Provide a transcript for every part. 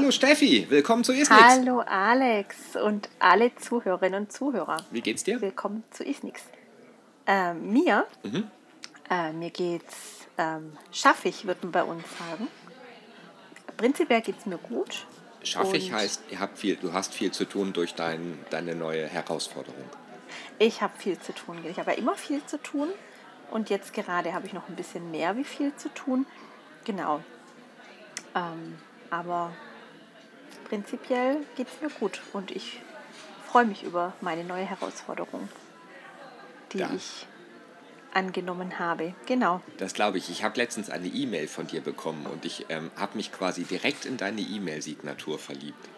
hallo Steffi, willkommen zu Isnix. Hallo Alex und alle Zuhörerinnen und Zuhörer. Wie geht's dir? Willkommen zu Isnix. Äh, mir, mhm. äh, mir geht's ähm, schaffig, würde man bei uns sagen. Prinzipiell geht's mir gut. Schaffig heißt, ihr habt viel, du hast viel zu tun durch dein, deine neue Herausforderung. Ich habe viel zu tun. Ich habe ja immer viel zu tun. Und jetzt gerade habe ich noch ein bisschen mehr wie viel zu tun. Genau. Ähm, aber prinzipiell geht es mir gut und ich freue mich über meine neue Herausforderung, die ja. ich angenommen habe. Genau. Das glaube ich. Ich habe letztens eine E-Mail von dir bekommen und ich ähm, habe mich quasi direkt in deine E-Mail-Signatur verliebt.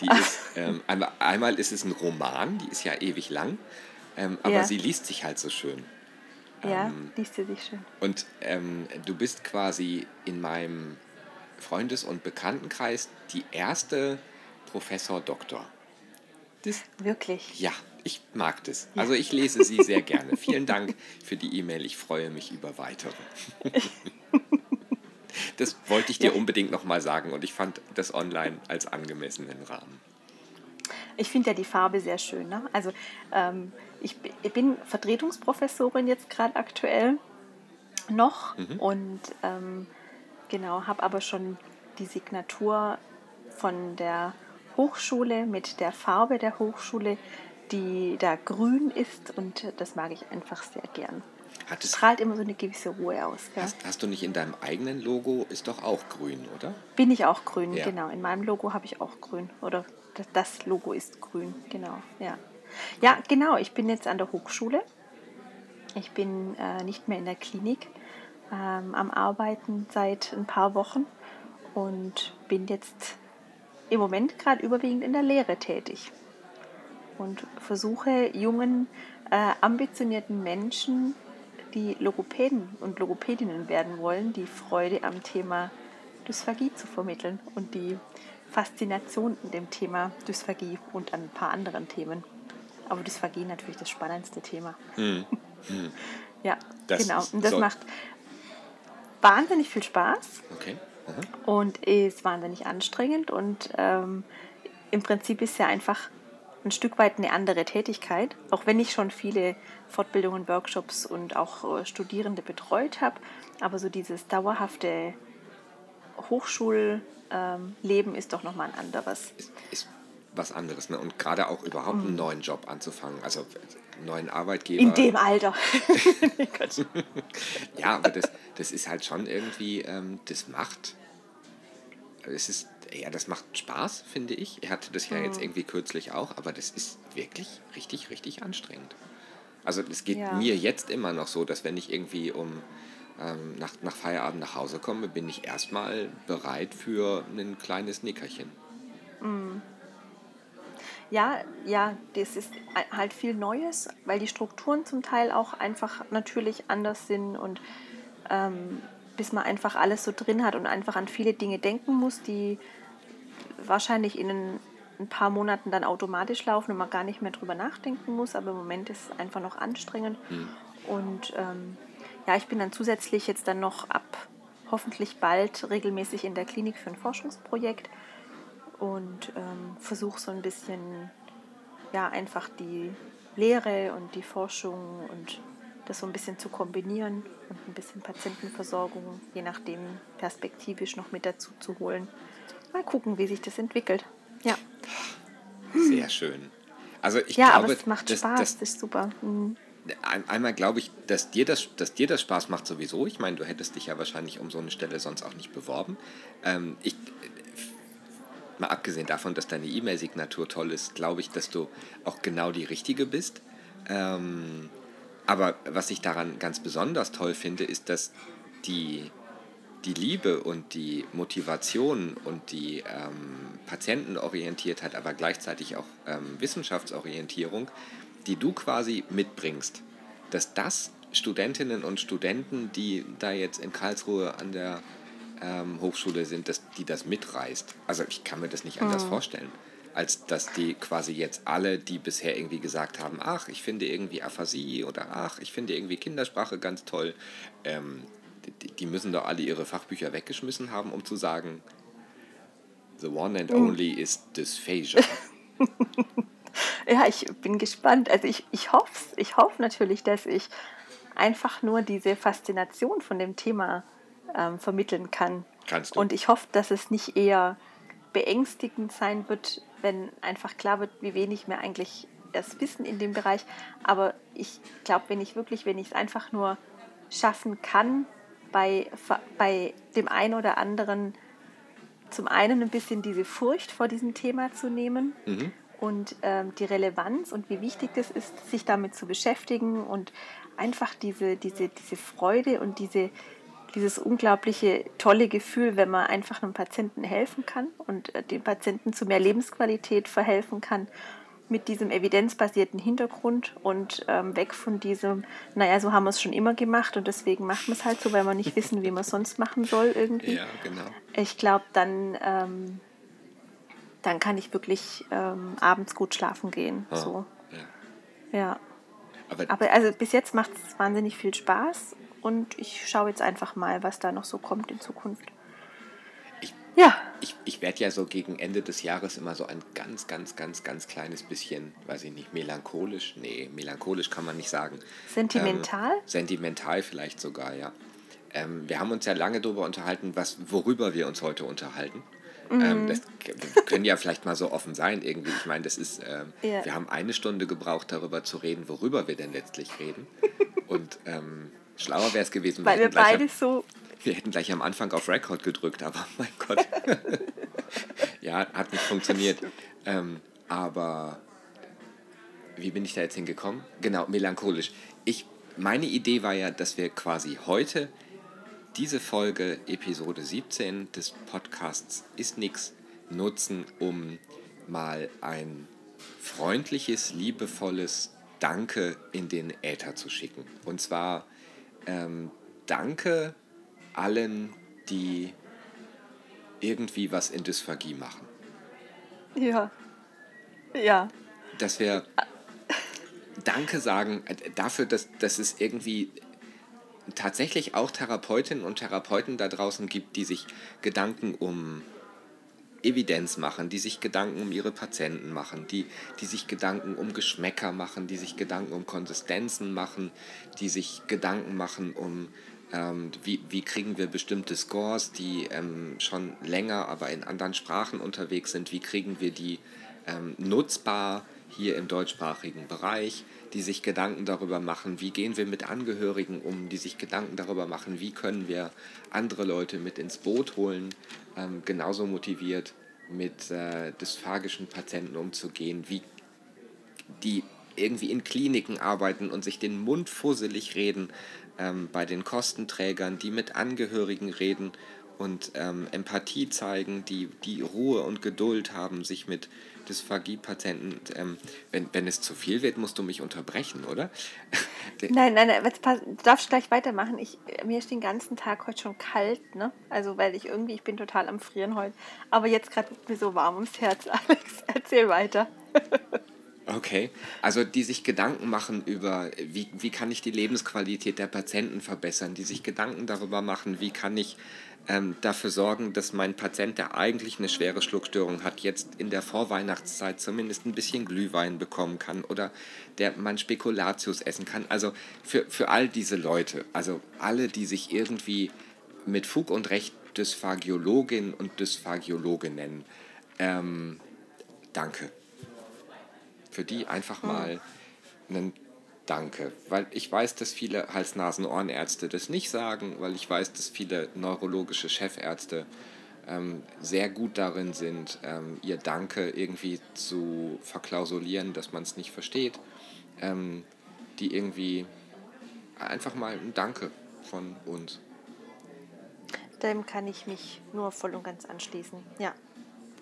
Die ist, ähm, einmal, einmal, ist es ein Roman, die ist ja ewig lang, ähm, aber ja. sie liest sich halt so schön. Ja, ähm, liest sie sich schön. Und ähm, du bist quasi in meinem Freundes- und Bekanntenkreis die erste Professor Doktor. Das, Wirklich? Ja, ich mag das. Also ich lese sie sehr gerne. Vielen Dank für die E-Mail. Ich freue mich über weitere. das wollte ich dir ja. unbedingt nochmal sagen und ich fand das online als angemessenen Rahmen. Ich finde ja die Farbe sehr schön. Ne? Also ähm, ich, ich, bin Vertretungsprofessorin jetzt gerade aktuell noch mhm. und ähm, Genau, habe aber schon die Signatur von der Hochschule mit der Farbe der Hochschule, die da grün ist und das mag ich einfach sehr gern. Hat es strahlt immer so eine gewisse Ruhe aus. Hast, hast, du nicht in deinem eigenen Logo, ist doch auch grün, oder? Bin ich auch grün, ja. genau. In meinem Logo habe ich auch grün. Oder das Logo ist grün, genau. Ja. ja, genau. Ich bin jetzt an der Hochschule. Ich bin äh, nicht mehr in der Klinik ähm, am Arbeiten seit ein paar Wochen und bin jetzt im Moment gerade überwiegend in der Lehre tätig und versuche jungen, äh, ambitionierten Menschen, die Logopäden und Logopädinnen werden wollen, die Freude am Thema Dysphagie zu vermitteln und die Faszination in dem Thema Dysphagie und an ein paar anderen Themen. Aber Dysphagie natürlich das spannendste Thema. Hm. Hm. ja, das genau. Und das macht, wahnsinnig viel Spaß. Okay. Mhm. Und ist wahnsinnig anstrengend und ähm, im Prinzip ist ja einfach ein Stück weit eine andere Tätigkeit, auch wenn ich schon viele Fortbildungen, Workshops und auch äh, Studierende betreut habe. Aber so dieses dauerhafte Hochschulleben ähm, ist doch nochmal ein anderes. Ist, ist was anderes. Ne? Und gerade auch überhaupt einen mhm. neuen Job anzufangen, also einen neuen Arbeitgeber. In dem Alter. ja, aber das, das ist halt schon irgendwie, ähm, das macht, es ist, ja, das macht Spaß, finde ich. Er hatte das ja jetzt irgendwie kürzlich auch, aber das ist wirklich richtig, richtig anstrengend. Also es geht ja. mir jetzt immer noch so, dass wenn ich irgendwie um ähm, nach, nach Feierabend nach Hause komme, bin ich erstmal bereit für ein kleines Nickerchen. Mhm. Ja, ja, das ist halt viel Neues, weil die Strukturen zum Teil auch einfach natürlich anders sind und ähm, bis man einfach alles so drin hat und einfach an viele Dinge denken muss, die wahrscheinlich in ein, paar Monaten dann automatisch laufen und man gar nicht mehr drüber nachdenken muss, aber im Moment ist es einfach noch anstrengend. Mhm. Und ähm, ja, ich bin dann zusätzlich jetzt dann noch ab hoffentlich bald regelmäßig in der Klinik für ein Forschungsprojekt und ähm, versuche so ein bisschen, ja, einfach die Lehre und die Forschung und das so ein bisschen zu kombinieren und ein bisschen Patientenversorgung, je nachdem perspektivisch noch mit dazu zu holen. Mal gucken, wie sich das entwickelt. Ja. Sehr schön. Also ich ja, glaube, aber es macht das, Spaß, das, das ist super. Mhm. Einmal glaube ich, dass dir, das, dass dir das Spaß macht sowieso. Ich meine, du hättest dich ja wahrscheinlich um so eine Stelle sonst auch nicht beworben. Ähm, ich, mal abgesehen davon, dass deine E-Mail-Signatur toll ist, glaube ich, dass du auch genau die richtige bist. Ähm, aber was ich daran ganz besonders toll finde, ist, dass die, die Liebe und die Motivation und die ähm, Patientenorientiertheit, aber gleichzeitig auch ähm, Wissenschaftsorientierung, die du quasi mitbringst, dass das Studentinnen und Studenten, die da jetzt in Karlsruhe an der ähm, Hochschule sind, dass die das mitreißt. Also ich kann mir das nicht anders mhm. vorstellen, als dass die quasi jetzt alle, die bisher irgendwie gesagt haben, ach, ich finde irgendwie Aphasie oder ach, ich finde irgendwie Kindersprache ganz toll, ähm, die, die müssen doch alle ihre Fachbücher weggeschmissen haben, um zu sagen, The one and only mm. is Dysphagia. ja, ich bin gespannt. Also ich, ich hoffe ich hoffe natürlich, dass ich einfach nur diese Faszination von dem Thema ähm, vermitteln kann. Kannst du. Und ich hoffe, dass es nicht eher beängstigend sein wird, wenn einfach klar wird, wie wenig wir eigentlich erst wissen in dem Bereich. Aber ich glaube, wenn ich wirklich, wenn ich es einfach nur schaffen kann, bei, bei dem einen oder anderen zum einen ein bisschen diese Furcht vor diesem Thema zu nehmen mhm. und ähm, die Relevanz und wie wichtig es ist, sich damit zu beschäftigen und einfach diese, diese, diese Freude und diese, dieses unglaubliche tolle Gefühl, wenn man einfach einem Patienten helfen kann und äh, dem Patienten zu mehr Lebensqualität verhelfen kann mit diesem evidenzbasierten Hintergrund und ähm, weg von diesem, naja, so haben wir es schon immer gemacht und deswegen machen wir es halt so, weil wir nicht wissen, wie man es sonst machen soll irgendwie. Ja, genau. Ich glaube, dann, ähm, dann kann ich wirklich ähm, abends gut schlafen gehen. Oh, so. Ja. ja. Aber, Aber also bis jetzt macht es wahnsinnig viel Spaß und ich schaue jetzt einfach mal, was da noch so kommt in Zukunft. Ja. Ich, ich werde ja so gegen Ende des Jahres immer so ein ganz, ganz, ganz, ganz kleines bisschen, weiß ich nicht, melancholisch. Nee, melancholisch kann man nicht sagen. Sentimental? Ähm, sentimental vielleicht sogar, ja. Ähm, wir haben uns ja lange darüber unterhalten, was, worüber wir uns heute unterhalten. Mhm. Ähm, das können ja vielleicht mal so offen sein irgendwie. Ich meine, das ist, ähm, ja. wir haben eine Stunde gebraucht, darüber zu reden, worüber wir denn letztlich reden. Und ähm, schlauer wäre es gewesen. Weil wir beide so wir hätten gleich am Anfang auf Record gedrückt, aber mein Gott. ja, hat nicht funktioniert. Ähm, aber wie bin ich da jetzt hingekommen? Genau, melancholisch. Ich, meine Idee war ja, dass wir quasi heute diese Folge, Episode 17 des Podcasts Ist Nix, nutzen, um mal ein freundliches, liebevolles Danke in den Äther zu schicken. Und zwar ähm, Danke allen, die irgendwie was in Dysphagie machen. Ja. Ja. Dass wir Danke sagen äh, dafür, dass, dass es irgendwie tatsächlich auch Therapeutinnen und Therapeuten da draußen gibt, die sich Gedanken um Evidenz machen, die sich Gedanken um ihre Patienten machen, die, die sich Gedanken um Geschmäcker machen, die sich Gedanken um Konsistenzen machen, die sich Gedanken machen um ähm, wie, wie kriegen wir bestimmte Scores, die ähm, schon länger, aber in anderen Sprachen unterwegs sind, wie kriegen wir die ähm, nutzbar hier im deutschsprachigen Bereich, die sich Gedanken darüber machen, wie gehen wir mit Angehörigen um, die sich Gedanken darüber machen, wie können wir andere Leute mit ins Boot holen, ähm, genauso motiviert mit äh, dysphagischen Patienten umzugehen, wie die irgendwie in Kliniken arbeiten und sich den Mund fusselig reden, ähm, bei den Kostenträgern, die mit Angehörigen reden und ähm, Empathie zeigen, die, die Ruhe und Geduld haben, sich mit Dysphagie-Patienten, ähm, wenn, wenn es zu viel wird, musst du mich unterbrechen, oder? nein, nein, nein, pass, du darfst gleich weitermachen. Ich, mir ist den ganzen Tag heute schon kalt, ne? Also, weil ich irgendwie, ich bin total am Frieren heute. Aber jetzt gerade mir so warm ums Herz, Alex. Erzähl weiter. Okay, also die sich Gedanken machen über, wie, wie kann ich die Lebensqualität der Patienten verbessern, die sich Gedanken darüber machen, wie kann ich ähm, dafür sorgen, dass mein Patient, der eigentlich eine schwere Schluckstörung hat, jetzt in der Vorweihnachtszeit zumindest ein bisschen Glühwein bekommen kann oder der man Spekulatius essen kann. Also für, für all diese Leute, also alle, die sich irgendwie mit Fug und Recht Dysphagiologin und Dysphagiologe nennen, ähm, danke für die einfach hm. mal einen Danke. Weil ich weiß, dass viele Hals-Nasen-Ohrenärzte das nicht sagen, weil ich weiß, dass viele neurologische Chefärzte ähm, sehr gut darin sind, ähm, ihr Danke irgendwie zu verklausulieren, dass man es nicht versteht. Ähm, die irgendwie einfach mal ein Danke von uns. Dem kann ich mich nur voll und ganz anschließen. Ja.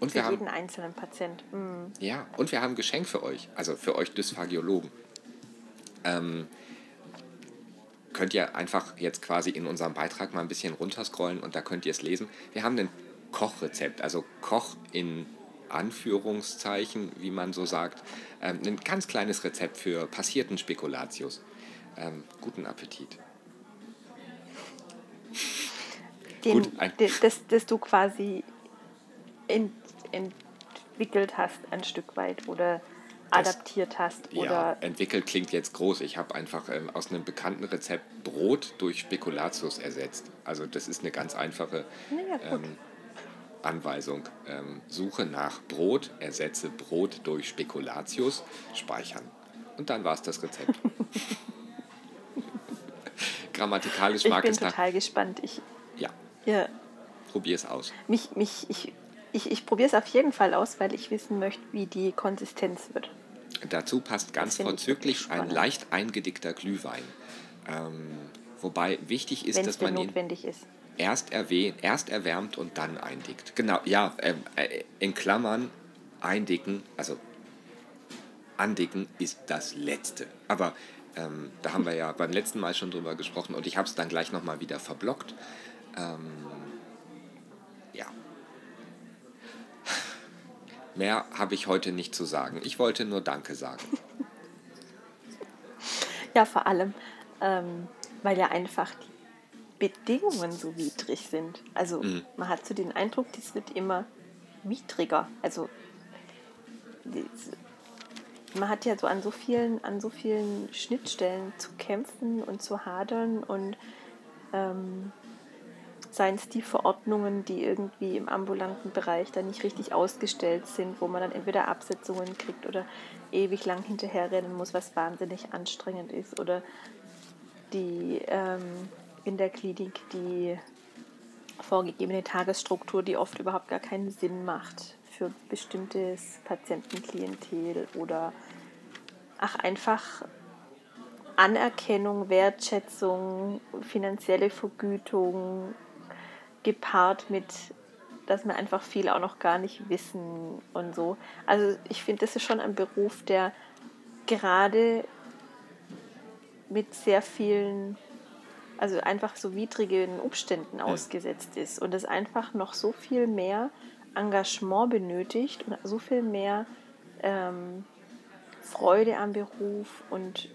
Und für jeden haben, einzelnen Patient. Mhm. Ja, und wir haben ein Geschenk für euch, also für euch Dysphagiologen. Ähm, könnt ihr einfach jetzt quasi in unserem Beitrag mal ein bisschen runterscrollen und da könnt ihr es lesen. Wir haben ein Kochrezept, also Koch in Anführungszeichen, wie man so sagt. Ähm, ein ganz kleines Rezept für passierten Spekulatius. Ähm, guten Appetit. Den, Gut, das, das du quasi in entwickelt hast ein Stück weit oder adaptiert hast. Oder ja, entwickelt klingt jetzt groß. Ich habe einfach ähm, aus einem bekannten Rezept Brot durch Spekulatius ersetzt. Also das ist eine ganz einfache ja, ähm, Anweisung. Ähm, suche nach Brot, ersetze Brot durch Spekulatius, speichern. Und dann war es das Rezept. Grammatikalisch mag es Ich bin total gespannt. Ich, ja. ja. Probier es aus. Mich, mich, ich, ich, ich probiere es auf jeden Fall aus, weil ich wissen möchte, wie die Konsistenz wird. Dazu passt ganz vorzüglich ein leicht eingedickter Glühwein. Ähm, wobei wichtig ist, Wenn's dass man ihn ist. Erst, erwähnt, erst erwärmt und dann eindickt. Genau, ja, äh, äh, in Klammern eindicken, also andicken ist das Letzte. Aber ähm, da haben wir ja beim letzten Mal schon drüber gesprochen und ich habe es dann gleich nochmal wieder verblockt. Ähm, Mehr habe ich heute nicht zu sagen. Ich wollte nur Danke sagen. ja, vor allem, ähm, weil ja einfach die Bedingungen so widrig sind. Also mhm. man hat so den Eindruck, das wird immer widriger. Also man hat ja so an so vielen, an so vielen Schnittstellen zu kämpfen und zu hadern und ähm, es die Verordnungen, die irgendwie im ambulanten Bereich dann nicht richtig ausgestellt sind, wo man dann entweder Absetzungen kriegt oder ewig lang hinterherrennen muss, was wahnsinnig anstrengend ist, oder die ähm, in der Klinik die vorgegebene Tagesstruktur, die oft überhaupt gar keinen Sinn macht für bestimmtes Patientenklientel oder ach einfach Anerkennung, Wertschätzung, finanzielle Vergütung, gepaart mit, dass wir einfach viel auch noch gar nicht wissen und so. Also ich finde, das ist schon ein Beruf, der gerade mit sehr vielen, also einfach so widrigen Umständen ausgesetzt ist und es einfach noch so viel mehr Engagement benötigt und so viel mehr ähm, Freude am Beruf und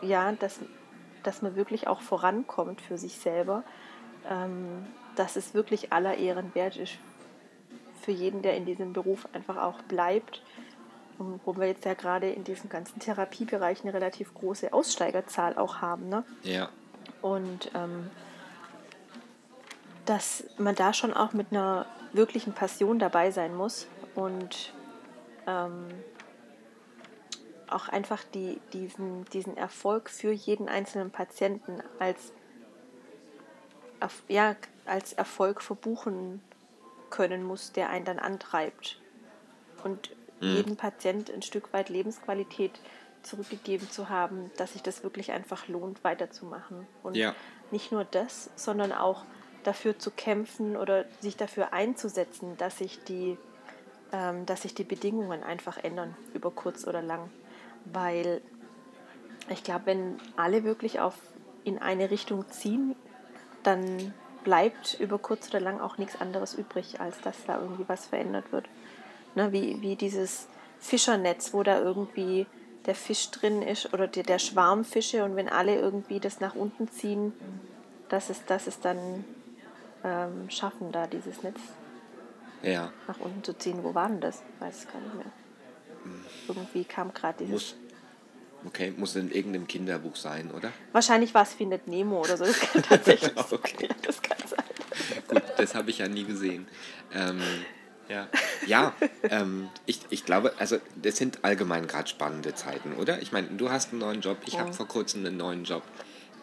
ja, dass, dass man wirklich auch vorankommt für sich selber ähm, dass es wirklich aller Ehren wert ist für jeden, der in diesem Beruf einfach auch bleibt. Und wo wir jetzt ja gerade in diesem ganzen Therapiebereich eine relativ große Aussteigerzahl auch haben. Ne? Ja. Und ähm, dass man da schon auch mit einer wirklichen Passion dabei sein muss und ähm, auch einfach die, diesen, diesen Erfolg für jeden einzelnen Patienten als ja, als Erfolg verbuchen können muss, der einen dann antreibt. Und mhm. jedem Patient ein Stück weit Lebensqualität zurückgegeben zu haben, dass sich das wirklich einfach lohnt, weiterzumachen. Und ja. nicht nur das, sondern auch dafür zu kämpfen oder sich dafür einzusetzen, dass sich die, ähm, dass sich die Bedingungen einfach ändern, über kurz oder lang. Weil ich glaube, wenn alle wirklich auf in eine Richtung ziehen, dann bleibt über kurz oder lang auch nichts anderes übrig, als dass da irgendwie was verändert wird. Ne, wie, wie dieses Fischernetz, wo da irgendwie der Fisch drin ist oder der, der Schwarm Fische und wenn alle irgendwie das nach unten ziehen, dass es, dass es dann ähm, schaffen, da dieses Netz ja. nach unten zu ziehen. Wo war denn das? Ich weiß es gar nicht mehr. Hm. Irgendwie kam gerade dieses. Muss, Okay, muss in irgendeinem Kinderbuch sein, oder? Wahrscheinlich war es Findet Nemo oder so. Das kann tatsächlich okay. sein. Das kann sein. Gut, das habe ich ja nie gesehen. Ähm, ja, ja ähm, ich, ich glaube, also das sind allgemein gerade spannende Zeiten, oder? Ich meine, du hast einen neuen Job, ich oh. habe vor kurzem einen neuen Job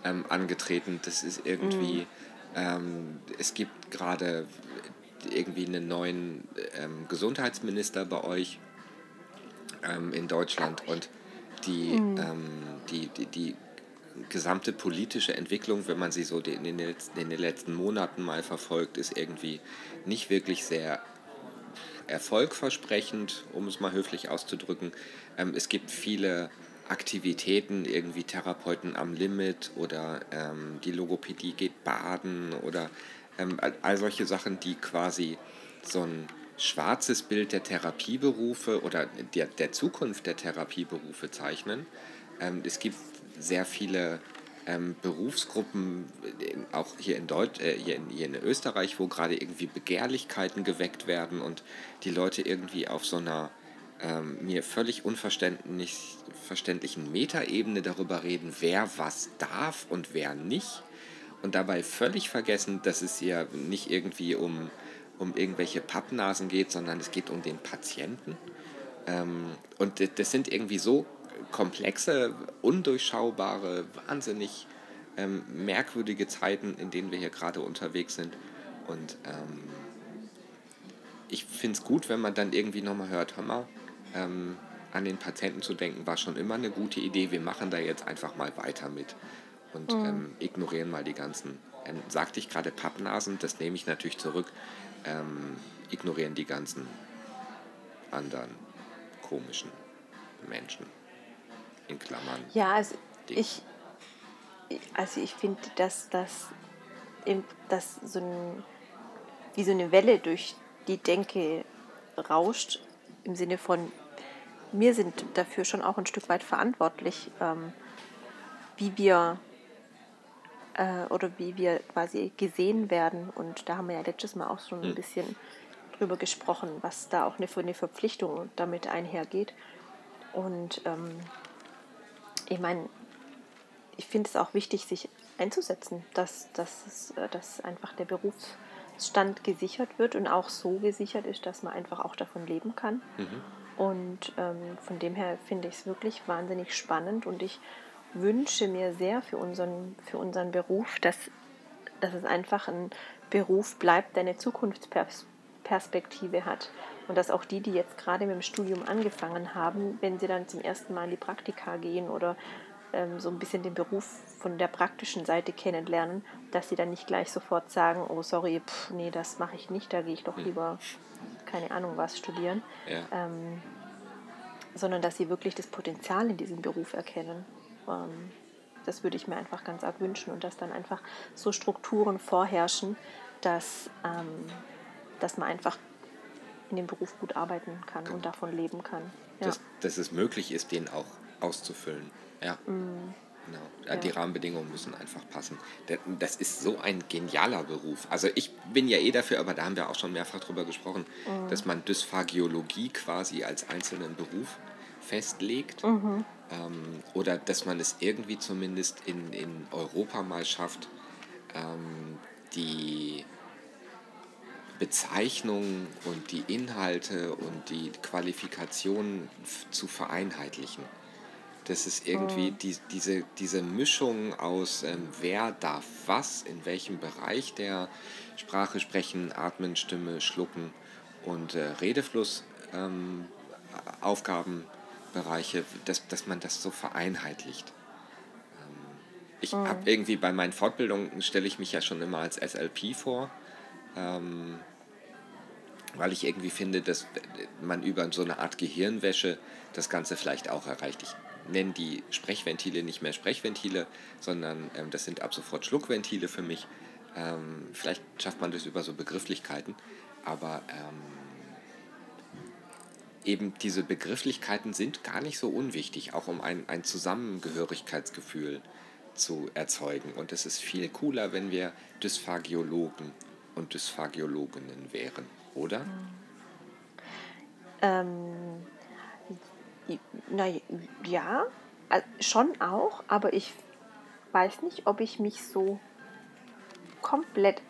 ähm, angetreten. Das ist irgendwie, mm. es gibt gerade irgendwie einen neuen ähm, Gesundheitsminister bei euch ähm, in Deutschland und die, mhm. ähm, die, die, die gesamte politische Entwicklung, wenn man sie so in den, letzten, in den letzten Monaten mal verfolgt, ist irgendwie nicht wirklich sehr erfolgversprechend, um es mal höflich auszudrücken. Ähm, es gibt viele Aktivitäten, irgendwie Therapeuten am Limit oder ähm, die Logopädie geht baden oder ähm, all solche Sachen, die quasi so ein schwarzes Bild der Therapieberufe oder der, der Zukunft der Therapieberufe zeichnen. Ähm, es gibt sehr viele ähm, Berufsgruppen, auch hier in, Deutsch, äh, hier, in, hier in Österreich, wo gerade irgendwie Begehrlichkeiten geweckt werden und die Leute irgendwie auf so einer ähm, mir völlig unverständlichen Metaebene darüber reden, wer was darf und wer nicht. Und dabei völlig vergessen, dass es hier nicht irgendwie um, um irgendwelche Pappnasen geht, sondern es geht um den Patienten. Ähm, und das sind irgendwie so komplexe, undurchschaubare, wahnsinnig ähm, merkwürdige Zeiten, in denen wir hier gerade unterwegs sind. Und ähm, ich finde es gut, wenn man dann irgendwie nochmal hört, hör mal, ähm, an den Patienten zu denken, war schon immer eine gute Idee. Wir machen da jetzt einfach mal weiter mit und mhm. ähm, ignorieren mal die ganzen, ähm, sagte ich gerade Pappnasen, das nehme ich natürlich zurück, ähm, ignorieren die ganzen anderen komischen Menschen in Klammern. Ja, also ich, also ich finde, dass das dass so ein, wie so eine Welle durch die Denke rauscht, im Sinne von, wir sind dafür schon auch ein Stück weit verantwortlich, ähm, wie wir äh, oder wie wir quasi gesehen werden. Und da haben wir ja letztes Mal auch schon ein bisschen drüber gesprochen, was da auch eine, eine Verpflichtung damit einhergeht. Und ähm, ich meine, ich finde es auch wichtig, sich einzusetzen, dass, dass, äh, dass einfach der Berufsstand gesichert wird und auch so gesichert ist, dass man einfach auch davon leben kann. Mhm. Und ähm, von dem her finde ich es wirklich wahnsinnig spannend und ich wünsche mir sehr für unseren, für unseren Beruf, dass, dass es einfach ein Beruf bleibt, der eine Zukunftsperspektive hat. Und dass auch die, die jetzt gerade mit dem Studium angefangen haben, wenn sie dann zum ersten Mal in die Praktika gehen oder ähm, so ein bisschen den Beruf von der praktischen Seite kennenlernen, dass sie dann nicht gleich sofort sagen, oh sorry, pff, nee, das mache ich nicht, da gehe ich doch hm. lieber, keine Ahnung was, studieren. Ja. Ähm, sondern dass sie wirklich das Potenzial in diesem Beruf erkennen. Ähm, das würde ich mir einfach ganz arg wünschen und dass dann einfach so Strukturen vorherrschen, dass, ähm, dass man einfach in dem Beruf gut arbeiten kann genau. und davon leben kann. Ja. Dass, dass es möglich ist, den auch auszufüllen. Ja. Mhm. Genau. Ja. Die Rahmenbedingungen müssen einfach passen. Das ist so ein genialer Beruf. Also ich bin ja eh dafür, aber da haben wir auch schon mehrfach drüber gesprochen, mhm. dass man Dysphagiologie quasi als einzelnen Beruf festlegt. Mhm. Ähm, oder dass man es irgendwie zumindest in, in Europa mal schafft, ähm, die Bezeichnungen und die Inhalte und die Qualifikationen zu vereinheitlichen. Das ist irgendwie oh. die, diese, diese Mischung aus, ähm, wer darf was, in welchem Bereich der Sprache sprechen, atmen, Stimme, schlucken und äh, Redefluss ähm, Aufgabenbereiche, dass, dass man das so vereinheitlicht. Ähm, ich oh. habe irgendwie bei meinen Fortbildungen, stelle ich mich ja schon immer als SLP vor ähm, weil ich irgendwie finde, dass man über so eine Art Gehirnwäsche das Ganze vielleicht auch erreicht. Ich nenne die Sprechventile nicht mehr Sprechventile, sondern ähm, das sind ab sofort Schluckventile für mich. Ähm, vielleicht schafft man das über so Begrifflichkeiten, aber ähm, eben diese Begrifflichkeiten sind gar nicht so unwichtig, auch um ein, ein Zusammengehörigkeitsgefühl zu erzeugen. Und es ist viel cooler, wenn wir Dysphagiologen und Dysphagiologinnen wären, oder? Ähm, na ja, schon auch, aber ich weiß nicht, ob ich mich so komplett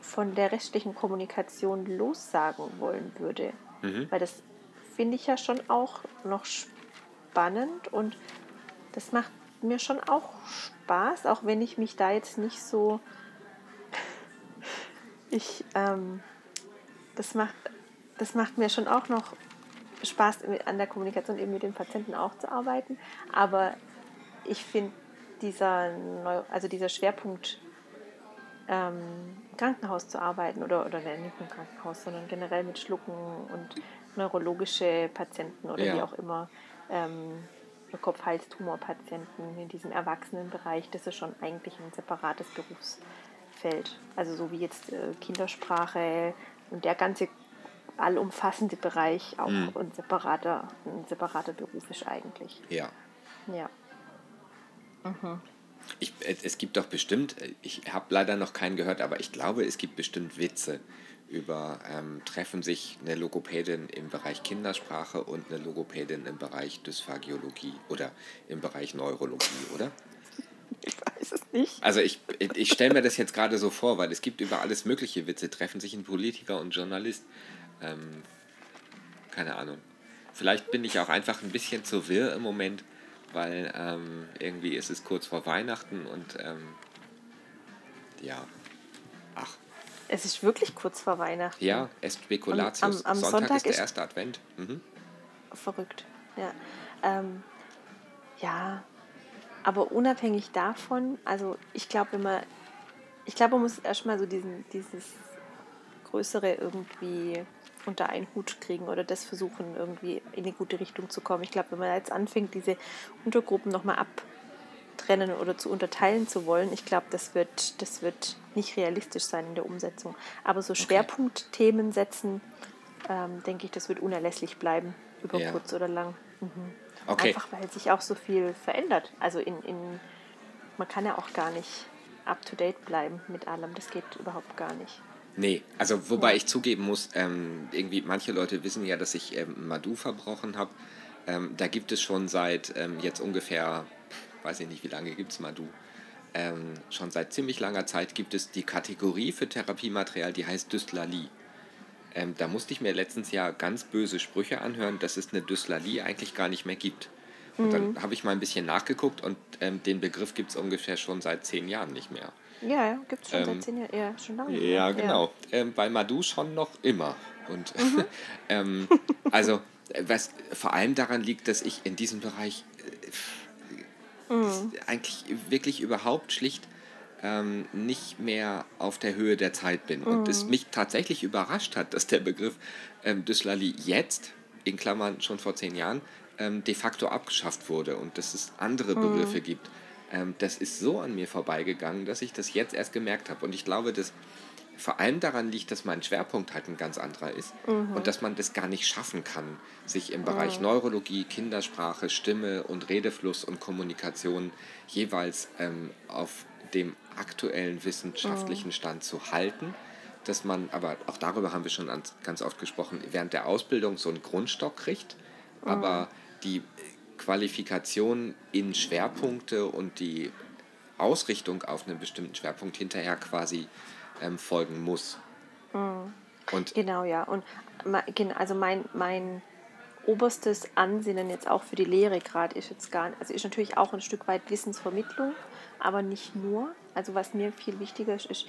von der restlichen Kommunikation lossagen wollen würde. Mhm. Weil das finde ich ja schon auch noch spannend und das macht mir schon auch Spaß, auch wenn ich mich da jetzt nicht so ich, ähm, das, macht, das macht mir schon auch noch Spaß an der Kommunikation eben mit den Patienten auch zu arbeiten. Aber ich finde dieser, Neu also dieser Schwerpunkt ähm, Krankenhaus zu arbeiten oder, oder nicht im Krankenhaus, sondern generell mit Schlucken und neurologische Patienten oder ja. wie auch immer, ähm, Kopf-Hals-Tumor-Patienten in diesem Erwachsenenbereich, das ist schon eigentlich ein separates Berufs, fällt. Also so wie jetzt äh, Kindersprache und der ganze allumfassende Bereich auch mhm. ein, separater, ein separater Beruf ist eigentlich. Ja. Ja. Mhm. Ich, es gibt doch bestimmt, ich habe leider noch keinen gehört, aber ich glaube, es gibt bestimmt Witze über ähm, treffen sich eine Logopädin im Bereich Kindersprache und eine Logopädin im Bereich Dysphagiologie oder im Bereich Neurologie, oder? Ich weiß es nicht. Also ich, ich stelle mir das jetzt gerade so vor, weil es gibt über alles mögliche Witze, treffen sich ein Politiker und ein Journalist. Ähm, keine Ahnung. Vielleicht bin ich auch einfach ein bisschen zu wirr im Moment, weil ähm, irgendwie ist es kurz vor Weihnachten und ähm, ja, ach. Es ist wirklich kurz vor Weihnachten. Ja, est Spekulatius. Am, am, am Sonntag, Sonntag, ist der erste Advent. Mhm. Verrückt, ja. Ähm, ja, aber unabhängig davon, also ich glaube, wenn man, ich glaube, man muss erstmal so diesen, dieses Größere irgendwie unter einen Hut kriegen oder das versuchen, irgendwie in eine gute Richtung zu kommen. Ich glaube, wenn man jetzt anfängt, diese Untergruppen nochmal abtrennen oder zu unterteilen zu wollen, ich glaube, das wird, das wird nicht realistisch sein in der Umsetzung. Aber so Schwerpunktthemen setzen, ähm, denke ich, das wird unerlässlich bleiben, über ja. kurz oder lang. Mhm. Okay. Einfach weil sich auch so viel verändert. Also in, in man kann ja auch gar nicht up to date bleiben mit allem. Das geht überhaupt gar nicht. Nee, also wobei ja. ich zugeben muss, ähm, irgendwie manche Leute wissen ja, dass ich ähm, Madu verbrochen habe. Ähm, da gibt es schon seit ähm, jetzt ungefähr, weiß ich nicht, wie lange gibt es Madu? Ähm, schon seit ziemlich langer Zeit gibt es die Kategorie für Therapiematerial, die heißt Dyslalie. Ähm, da musste ich mir letztens ja ganz böse Sprüche anhören, dass es eine Dyslalie eigentlich gar nicht mehr gibt. Und mhm. dann habe ich mal ein bisschen nachgeguckt und den Begriff gibt es ungefähr schon seit zehn Jahren nicht mehr. Ja, ja gibt es schon ähm, seit zehn Jahren, ja, schon lange. Ja, genau. Ja. Ähm, bei Madu schon noch immer. Und mhm. ähm, also, was vor allem daran liegt, dass ich in diesem Bereich äh, mhm. eigentlich wirklich überhaupt schlicht ähm, nicht mehr auf der Höhe der Zeit bin. Und es mhm. mich tatsächlich überrascht hat, dass der Begriff ähm, Dyslalie jetzt, in Klammern schon vor zehn Jahren, ähm, de facto abgeschafft wurde und dass es andere mhm. Begriffe gibt ähm, das ist so an mir vorbeigegangen, dass ich das jetzt erst gemerkt habe. Und ich glaube, dass vor allem daran liegt, dass mein Schwerpunkt halt ein ganz anderer ist mhm. und dass man das gar nicht schaffen kann, sich im Bereich mhm. Neurologie, Kindersprache, Stimme und Redefluss und Kommunikation jeweils ähm, auf dem aktuellen wissenschaftlichen mhm. Stand zu halten. Dass man, aber auch darüber haben wir schon ganz oft gesprochen, während der Ausbildung so einen Grundstock kriegt, aber mhm. die Qualifikation in Schwerpunkte und die Ausrichtung auf einen bestimmten Schwerpunkt hinterher quasi ähm, folgen muss. Mhm. Und genau, ja. Und also mein, mein oberstes Ansinnen jetzt auch für die Lehre gerade ist jetzt gar also ist natürlich auch ein Stück weit Wissensvermittlung, aber nicht nur. Also was mir viel wichtiger ist, ist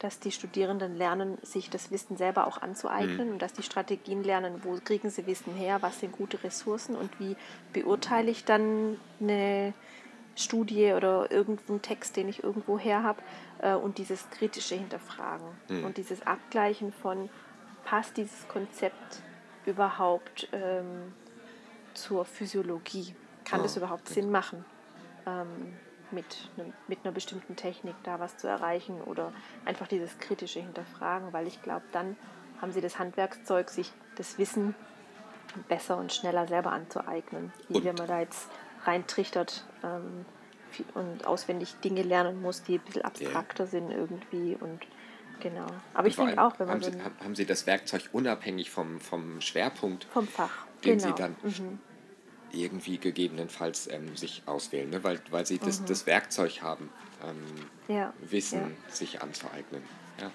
dass die Studierenden lernen, sich das Wissen selber auch anzueignen mhm. und dass die Strategien lernen, wo kriegen sie Wissen her, was sind gute Ressourcen und wie beurteile ich dann eine Studie oder irgendeinen Text, den ich irgendwo her habe äh, und dieses kritische Hinterfragen mhm. und dieses Abgleichen von, passt dieses Konzept überhaupt ähm, zur Physiologie? Kann oh, das überhaupt okay. Sinn machen? Ähm, mit, ne, mit einer bestimmten Technik da was zu erreichen oder einfach dieses kritische Hinterfragen, weil ich glaube, dann haben sie das Handwerkszeug, sich das Wissen besser und schneller selber anzueignen, wie und? wenn man da jetzt reintrichtert ähm, und auswendig Dinge lernen muss, die ein bisschen abstrakter ja. sind irgendwie und genau. Aber ich denke auch, wenn man haben, so sie, haben Sie das Werkzeug unabhängig vom, vom Schwerpunkt, vom Fach, den genau. Sie dann mhm irgendwie gegebenenfalls ähm, sich auswählen, ne? weil, weil sie das, mhm. das Werkzeug haben, ähm, ja. Wissen ja. sich anzueignen. Ja.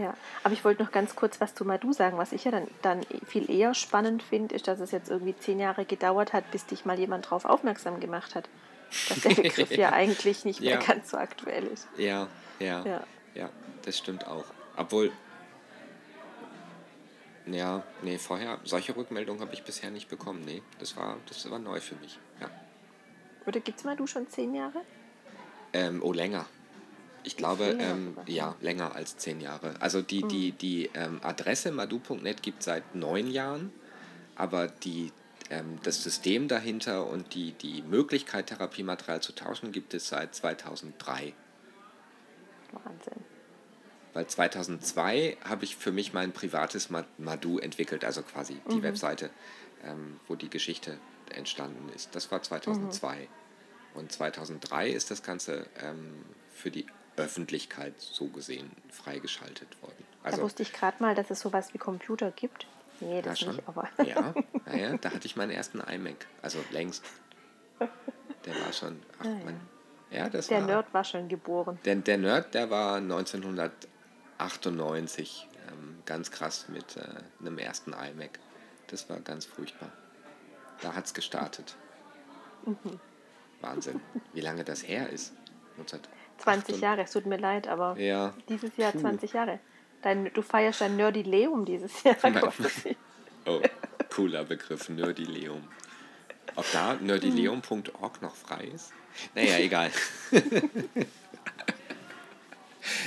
Ja, aber ich wollte noch ganz kurz was zu Madu sagen. Was ich ja dann, dann viel eher spannend finde, ist, dass es jetzt irgendwie zehn Jahre gedauert hat, bis dich mal jemand darauf aufmerksam gemacht hat. Dass der Begriff ja eigentlich nicht mehr ganz so aktuell ist. Ja, ja, ja, ja, das stimmt auch. Obwohl, ja, nee, vorher, solche Rückmeldungen habe ich bisher nicht bekommen. Nee, das war, das war neu für mich. Ja. Oder gibt es mal du schon zehn Jahre? Ähm, oh, länger. Ich glaube, ähm, ja, länger als zehn Jahre. Also die, mhm. die, die ähm, Adresse madu.net gibt es seit neun Jahren, aber die, ähm, das System dahinter und die, die Möglichkeit, Therapiematerial zu tauschen, gibt es seit 2003. Wahnsinn. Weil 2002 habe ich für mich mein privates Madu entwickelt, also quasi die mhm. Webseite, ähm, wo die Geschichte entstanden ist. Das war 2002. Mhm. Und 2003 ist das Ganze ähm, für die Öffentlichkeit so gesehen freigeschaltet worden. Also, da wusste ich gerade mal, dass es sowas wie Computer gibt. Nee, das nicht, aber. Ja, ja, da hatte ich meinen ersten iMac. Also längst. Der war schon. Ach, ja. Mein, ja, das der war, Nerd war schon geboren. Der, der Nerd, der war 1998 ähm, ganz krass mit äh, einem ersten iMac. Das war ganz furchtbar. Da hat es gestartet. Mhm. Wahnsinn, wie lange das her ist. 20 Jahre, es tut mir leid, aber ja. dieses Jahr Puh. 20 Jahre. Dein, du feierst dein Nerdileum dieses Jahr. oh, cooler Begriff, Nerdileum. Ob da nerdileum.org noch frei ist? Naja, egal.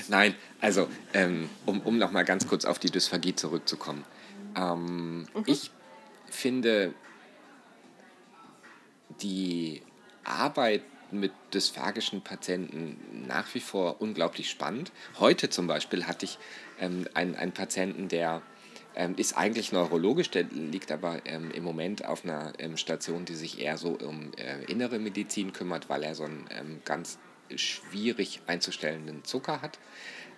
Nein, also, ähm, um, um nochmal ganz kurz auf die Dysphagie zurückzukommen. Ähm, mhm. Ich finde die Arbeit mit dysphagischen Patienten nach wie vor unglaublich spannend. Heute zum Beispiel hatte ich ähm, einen, einen Patienten, der ähm, ist eigentlich neurologisch, der liegt aber ähm, im Moment auf einer ähm, Station, die sich eher so um äh, innere Medizin kümmert, weil er so einen ähm, ganz schwierig einzustellenden Zucker hat.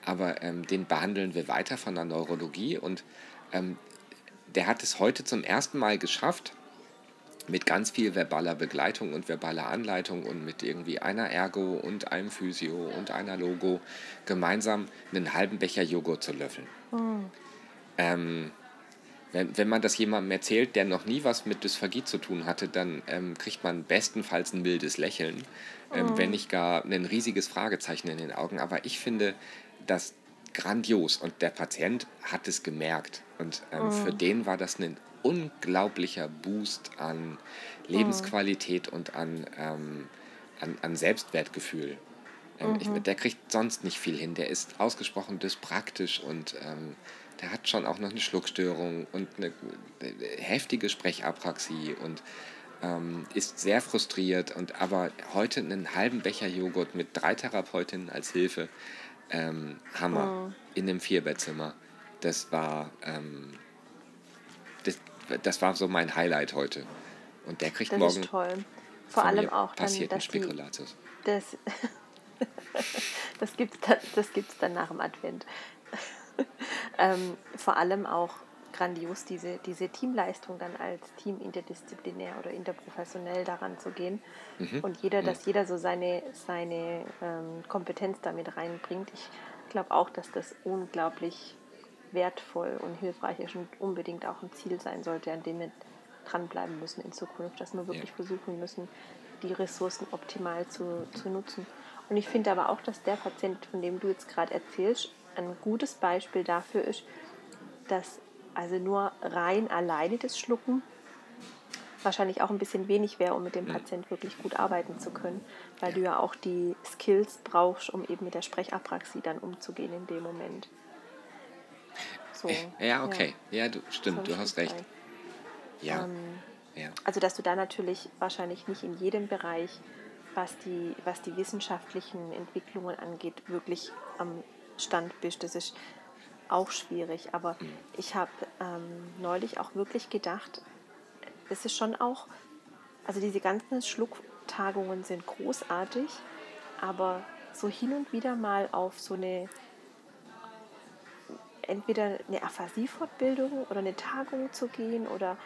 Aber ähm, den behandeln wir weiter von der Neurologie und der hat es heute zum ersten Mal geschafft, mit ganz viel verbaler Begleitung und verbaler Anleitung und mit irgendwie einer Ergo und einem Physio und einer Logo gemeinsam einen halben Becher Joghurt zu löffeln. Mhm. Ähm, wenn, wenn man das jemandem erzählt, der noch nie was mit Dysphagie zu tun hatte, dann ähm, kriegt man bestenfalls ein mildes Lächeln, ähm, mhm. wenn nicht gar ein riesiges Fragezeichen in den Augen. Aber ich finde das grandios und der Patient hat es gemerkt. Und ähm, mhm. für den war das ein unglaublicher Boost an Lebensqualität und an, ähm, an, an Selbstwertgefühl. Ähm, mhm. ich, der kriegt sonst nicht viel hin. Der ist ausgesprochen dyspraktisch und ähm, der hat schon auch noch eine Schluckstörung und eine äh, heftige Sprechapraxie und ähm, ist sehr frustriert. Und aber heute einen halben Becher Joghurt mit drei Therapeutinnen als Hilfe, ähm, Hammer, oh. in einem Vierbettzimmer. Das war ähm, das war so mein Highlight heute. Und der kriegt das morgen. Ist toll. Vor allem auch dann, dass Spekulatius. Die, das das gibt es das gibt's dann nach dem Advent. ähm, vor allem auch grandios, diese, diese Teamleistung dann als Team interdisziplinär oder interprofessionell daran zu gehen. Mhm. Und jeder, mhm. dass jeder so seine, seine ähm, Kompetenz damit reinbringt. Ich glaube auch, dass das unglaublich wertvoll und hilfreich ist und unbedingt auch ein Ziel sein sollte, an dem wir dranbleiben müssen in Zukunft, dass wir wirklich ja. versuchen müssen, die Ressourcen optimal zu, zu nutzen. Und ich finde aber auch, dass der Patient, von dem du jetzt gerade erzählst, ein gutes Beispiel dafür ist, dass also nur rein alleine das Schlucken wahrscheinlich auch ein bisschen wenig wäre, um mit dem Patient wirklich gut arbeiten zu können, weil du ja auch die Skills brauchst, um eben mit der Sprechapraxie dann umzugehen in dem Moment. So. Ja, okay. Ja, ja du, stimmt, du hast recht. Ja. Ähm, ja. Also, dass du da natürlich wahrscheinlich nicht in jedem Bereich, was die, was die wissenschaftlichen Entwicklungen angeht, wirklich am Stand bist. Das ist auch schwierig. Aber mhm. ich habe ähm, neulich auch wirklich gedacht, es ist schon auch, also diese ganzen Schlucktagungen sind großartig, aber so hin und wieder mal auf so eine entweder eine Aphasie-Fortbildung oder eine Tagung zu gehen oder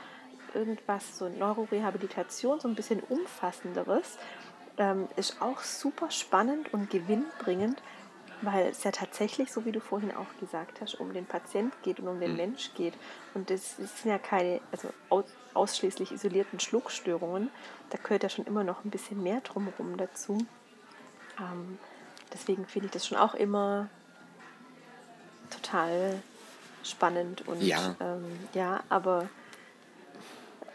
irgendwas, so Neurorehabilitation, so ein bisschen umfassenderes, ähm, ist auch super spannend und gewinnbringend, weil es ja tatsächlich, so wie du vorhin auch gesagt hast, um den Patient geht und um den mhm. Mensch geht. Und das, das sind ja keine also aus, ausschließlich isolierten Schluckstörungen. Da gehört ja schon immer noch ein bisschen mehr drumherum dazu. Ähm, deswegen finde ich das schon auch immer total spannend und ja, ähm, ja aber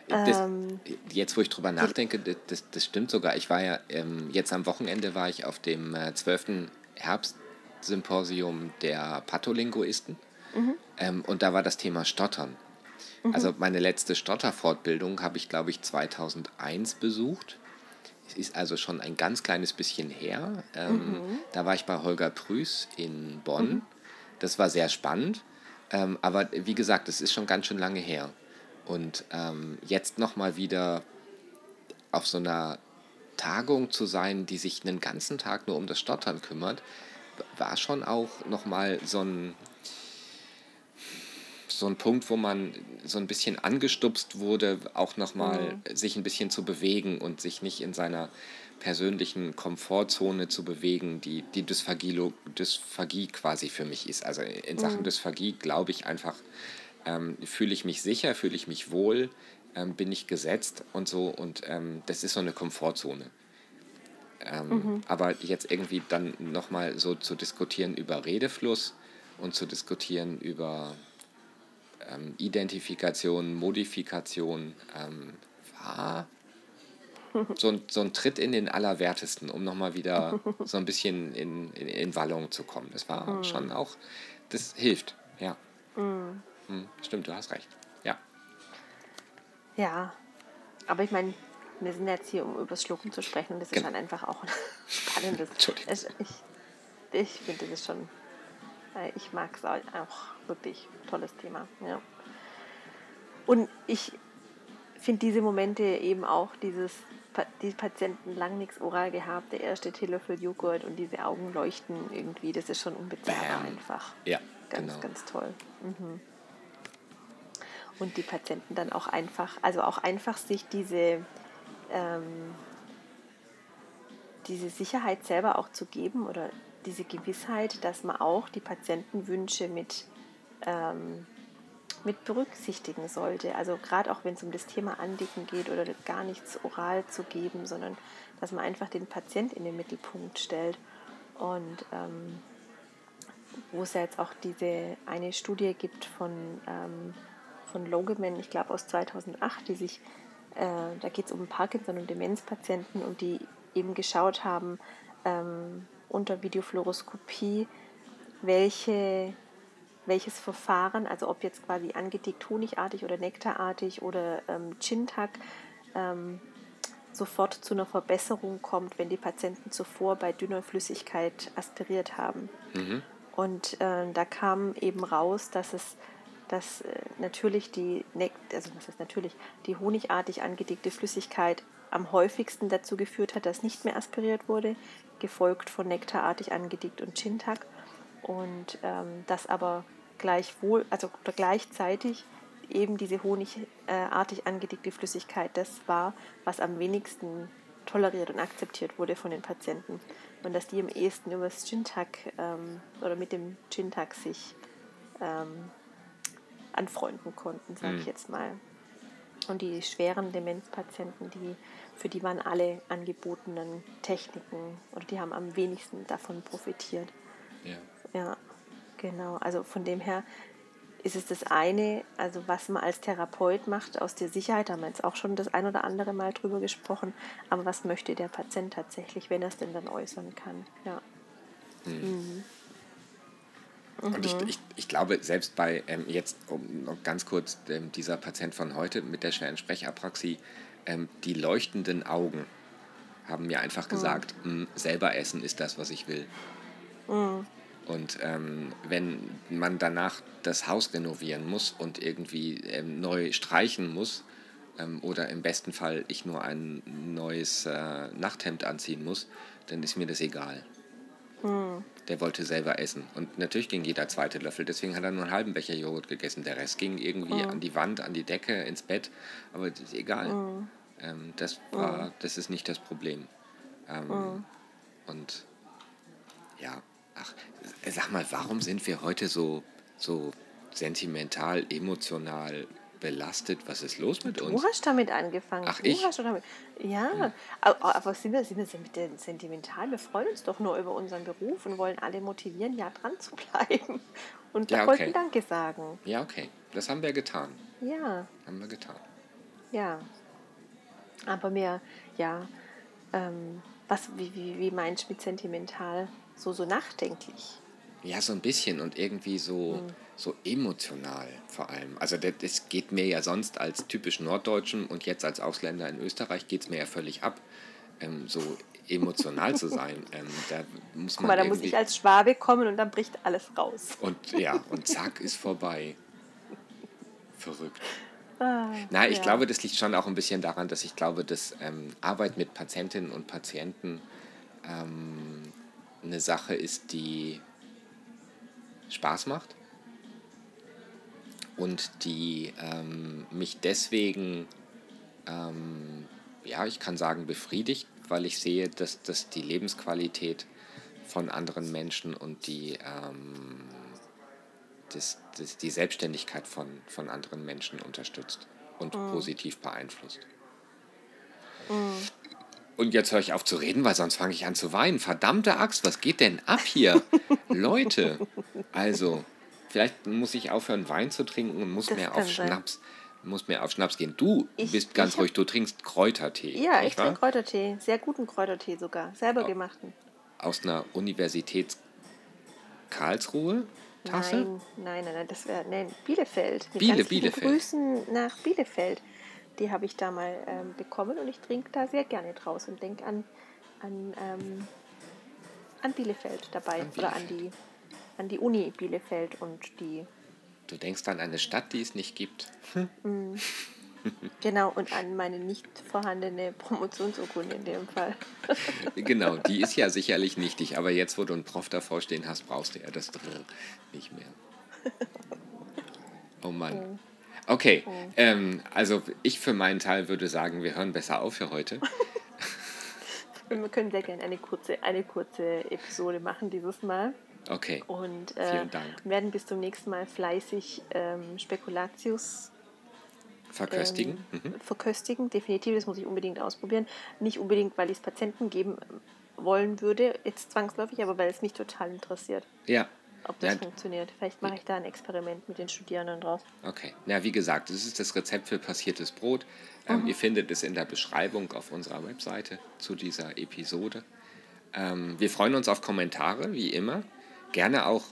das, ähm, jetzt, wo ich drüber nachdenke, das, das stimmt sogar. Ich war ja, ähm, jetzt am Wochenende war ich auf dem äh, 12. Herbstsymposium der Patholinguisten mhm. ähm, und da war das Thema Stottern. Mhm. Also meine letzte Stotterfortbildung habe ich, glaube ich, 2001 besucht. Es ist also schon ein ganz kleines bisschen her. Ähm, mhm. Da war ich bei Holger Prüß in Bonn mhm. Das war sehr spannend. Ähm, aber wie gesagt, es ist schon ganz schön lange her. Und ähm, jetzt nochmal wieder auf so einer Tagung zu sein, die sich einen ganzen Tag nur um das Stottern kümmert, war schon auch nochmal so ein, so ein Punkt, wo man so ein bisschen angestupst wurde, auch nochmal mhm. sich ein bisschen zu bewegen und sich nicht in seiner persönlichen Komfortzone zu bewegen, die die Dysphagie, Dysphagie quasi für mich ist. Also in Sachen mhm. Dysphagie glaube ich einfach, ähm, fühle ich mich sicher, fühle ich mich wohl, ähm, bin ich gesetzt und so und ähm, das ist so eine Komfortzone. Ähm, mhm. Aber jetzt irgendwie dann nochmal so zu diskutieren über Redefluss und zu diskutieren über ähm, Identifikation, Modifikation, ähm, war so ein, so ein Tritt in den Allerwertesten, um nochmal wieder so ein bisschen in, in, in Wallung zu kommen. Das war mhm. schon auch, das hilft, ja. Mhm. Hm, stimmt, du hast recht, ja. Ja, aber ich meine, wir sind jetzt hier, um über das Schlucken zu sprechen. Das ist genau. dann einfach auch ein spannendes. Es, ich ich finde, das ist schon. Äh, ich mag es auch wirklich tolles Thema. Ja. Und ich finde diese Momente eben auch, dieses, die Patienten lang nichts oral gehabt, der erste Teelöffel Joghurt und diese Augen leuchten irgendwie, das ist schon unbezahlbar Bam. einfach. Ja, ganz, genau. ganz toll. Mhm. Und die Patienten dann auch einfach, also auch einfach sich diese ähm, diese Sicherheit selber auch zu geben oder diese Gewissheit, dass man auch die Patientenwünsche mit, ähm, mit berücksichtigen sollte. Also gerade auch wenn es um das Thema Andicken geht oder gar nichts oral zu geben, sondern dass man einfach den Patient in den Mittelpunkt stellt. Und ähm, wo es ja jetzt auch diese eine Studie gibt von, ähm, von Logeman, ich glaube aus 2008, die sich äh, da geht es um Parkinson- und Demenzpatienten und die eben geschaut haben ähm, unter Videofluoroskopie, welche, welches Verfahren, also ob jetzt quasi angedickt honigartig oder nektarartig oder ähm, Chintak, ähm, sofort zu einer Verbesserung kommt, wenn die Patienten zuvor bei dünner Flüssigkeit aspiriert haben. Mhm. Und äh, da kam eben raus, dass es dass äh, natürlich die, also was ist natürlich, die honigartig angedickte Flüssigkeit am häufigsten dazu geführt hat, dass nicht mehr aspiriert wurde, gefolgt von nektarartig angedickt und Chintak. Und ähm, dass aber gleichwohl, also oder gleichzeitig eben diese honigartig angedickte Flüssigkeit das war, was am wenigsten toleriert und akzeptiert wurde von den Patienten. Und dass die am ehesten über das Chintak ähm, oder mit dem Chintak sich ähm, anfreunden konnten, sage ich mhm. jetzt mal. Und die schweren Demenzpatienten, die, für die waren alle angebotenen Techniken oder die haben am wenigsten davon profitiert. Ja. Ja, genau. Also von dem her ist es das eine, also was man als Therapeut macht aus der Sicherheit, da haben wir jetzt auch schon das ein oder andere Mal drüber gesprochen, aber was möchte der Patient tatsächlich, wenn er es denn dann äußern kann? Ja. Mhm. Mhm. Mhm. Und ich, mhm. ich, ich glaube, selbst bei ähm, jetzt, um noch ganz kurz, ähm, dieser Patient von heute mit der schweren Sprechapraxie, ähm, die leuchtenden Augen haben mir einfach gesagt, mhm. selber essen ist das, was ich will. Mhm. Und ähm, wenn man danach das Haus renovieren muss und irgendwie ähm, neu streichen muss, ähm, oder im besten Fall ich nur ein neues äh, Nachthemd anziehen muss, dann ist mir das egal. Mhm der wollte selber essen. Und natürlich ging jeder zweite Löffel, deswegen hat er nur einen halben Becher Joghurt gegessen. Der Rest ging irgendwie mhm. an die Wand, an die Decke, ins Bett. Aber das ist egal. Mhm. Ähm, das, war, das ist nicht das Problem. Ähm, mhm. Und ja, ach, sag mal, warum sind wir heute so, so sentimental, emotional belastet. Was ist los mit uns? Du hast damit angefangen. Ach, du ich? Hast damit, ja, hm. aber, aber sind, wir, sind wir mit den sentimental? Wir freuen uns doch nur über unseren Beruf und wollen alle motivieren, ja dran zu bleiben. Und ja, okay. wollten Danke sagen. Ja, okay. Das haben wir getan. Ja. Haben wir getan. Ja. Aber mehr, ja, ähm, was, wie, wie, wie meinst du mit sentimental? So, so nachdenklich. Ja, so ein bisschen und irgendwie so, hm. so emotional vor allem. Also das, das, geht mir ja sonst als typisch Norddeutschen und jetzt als Ausländer in Österreich geht es mir ja völlig ab, ähm, so emotional zu sein. Ähm, da muss man Guck mal, da muss ich als Schwabe kommen und dann bricht alles raus. Und ja, und zack, ist vorbei. Verrückt. Ah, Na, ich ja. glaube, das liegt schon auch ein bisschen daran, dass ich glaube, dass ähm, Arbeit mit Patientinnen und Patienten ähm, eine Sache ist, die Spaß macht und die ähm, mich deswegen, ähm, ja, ich kann sagen, befriedigt, weil ich sehe, dass, dass die Lebensqualität von anderen Menschen und die, ähm, das, das, die Selbstständigkeit von, von anderen Menschen unterstützt und mhm. positiv beeinflusst. Mhm. Und jetzt höre ich auf zu reden, weil sonst fange ich an zu weinen. Verdammte Axt, was geht denn ab hier? Leute, also, vielleicht muss ich aufhören, Wein zu trinken und muss das mehr auf Schnaps. Muss mehr auf Schnaps gehen. Du ich, bist ganz ruhig, du trinkst Kräutertee. Ja, ich trinke Kräutertee. Sehr guten Kräutertee sogar. Selber gemachten. Aus einer Universität Karlsruhe? Tasse? Nein, nein, nein, das wäre nein, Bielefeld. Mit Biele, Bielefeld. Grüßen nach Bielefeld. Die habe ich da mal ähm, bekommen und ich trinke da sehr gerne draus und denke an, an, ähm, an Bielefeld dabei an Bielefeld. oder an die, an die Uni Bielefeld und die. Du denkst an eine Stadt, die es nicht gibt. Mm. Genau, und an meine nicht vorhandene Promotionsurkunde in dem Fall. genau, die ist ja sicherlich nichtig, aber jetzt, wo du einen Prof davor stehen hast, brauchst du ja das nicht mehr. Oh Mann. Okay, ähm, also ich für meinen Teil würde sagen, wir hören besser auf für heute. wir können sehr gerne eine kurze, eine kurze Episode machen dieses Mal. Okay. Und äh, Vielen Dank. werden bis zum nächsten Mal fleißig ähm, Spekulatius verköstigen. Ähm, mhm. Verköstigen, definitiv, das muss ich unbedingt ausprobieren. Nicht unbedingt, weil ich es Patienten geben wollen würde, jetzt zwangsläufig, aber weil es mich total interessiert. Ja, ob das ja. funktioniert. Vielleicht mache ich da ein Experiment mit den Studierenden draus. Okay. Na, wie gesagt, das ist das Rezept für passiertes Brot. Ähm, mhm. Ihr findet es in der Beschreibung auf unserer Webseite zu dieser Episode. Ähm, wir freuen uns auf Kommentare, wie immer. Gerne auch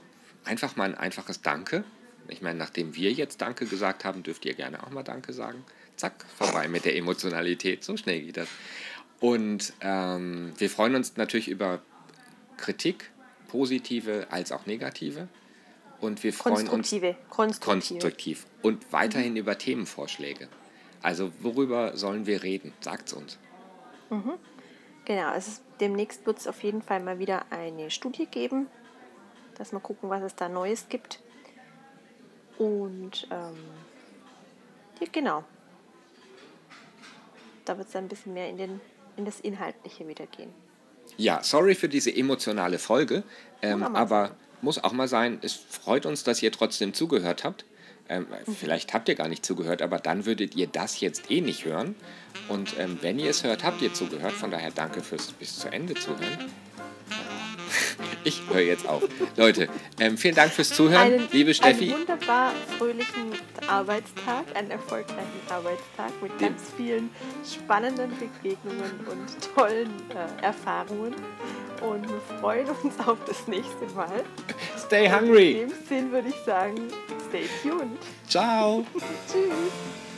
einfach mal ein einfaches Danke. Ich meine, nachdem wir jetzt Danke gesagt haben, dürft ihr gerne auch mal Danke sagen. Zack, vorbei mit der Emotionalität. So schnell geht das. Und ähm, wir freuen uns natürlich über Kritik, positive als auch negative. Und wir freuen uns konstruktive. konstruktiv und weiterhin mhm. über Themenvorschläge. Also worüber sollen wir reden? Sagt es uns. Mhm. Genau, also demnächst wird es auf jeden Fall mal wieder eine Studie geben, dass wir gucken, was es da Neues gibt. Und ähm, ja, genau, da wird es dann ein bisschen mehr in, den, in das Inhaltliche wieder gehen. Ja, sorry für diese emotionale Folge, ähm, aber muss auch mal sein, es freut uns, dass ihr trotzdem zugehört habt. Ähm, mhm. Vielleicht habt ihr gar nicht zugehört, aber dann würdet ihr das jetzt eh nicht hören. Und ähm, wenn ihr es hört, habt ihr zugehört. Von daher danke fürs bis zu Ende zuhören. Ich höre jetzt auf. Leute, ähm, vielen Dank fürs Zuhören, einen, liebe Steffi. Einen wunderbar fröhlichen Arbeitstag, einen erfolgreichen Arbeitstag mit ganz vielen spannenden Begegnungen und tollen äh, Erfahrungen. Und wir freuen uns auf das nächste Mal. Stay hungry. Und in dem Sinn würde ich sagen, stay tuned. Ciao. Tschüss.